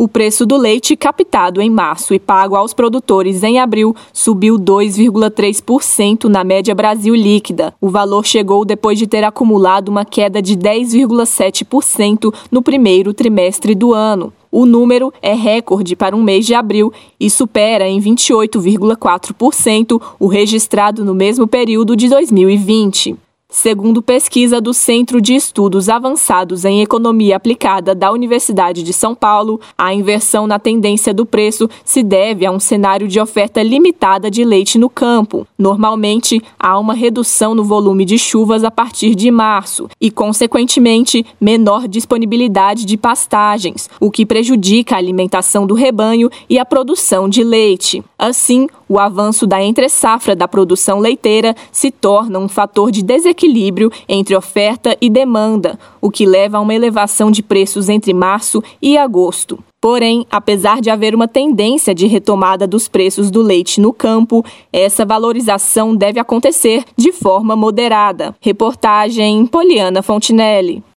O preço do leite captado em março e pago aos produtores em abril subiu 2,3% na média Brasil líquida. O valor chegou depois de ter acumulado uma queda de 10,7% no primeiro trimestre do ano. O número é recorde para um mês de abril e supera em 28,4% o registrado no mesmo período de 2020. Segundo pesquisa do Centro de Estudos Avançados em Economia Aplicada da Universidade de São Paulo, a inversão na tendência do preço se deve a um cenário de oferta limitada de leite no campo. Normalmente, há uma redução no volume de chuvas a partir de março e, consequentemente, menor disponibilidade de pastagens, o que prejudica a alimentação do rebanho e a produção de leite. Assim, o avanço da entre-safra da produção leiteira se torna um fator de desequilíbrio equilíbrio entre oferta e demanda, o que leva a uma elevação de preços entre março e agosto. Porém, apesar de haver uma tendência de retomada dos preços do leite no campo, essa valorização deve acontecer de forma moderada. Reportagem Poliana Fontinelli.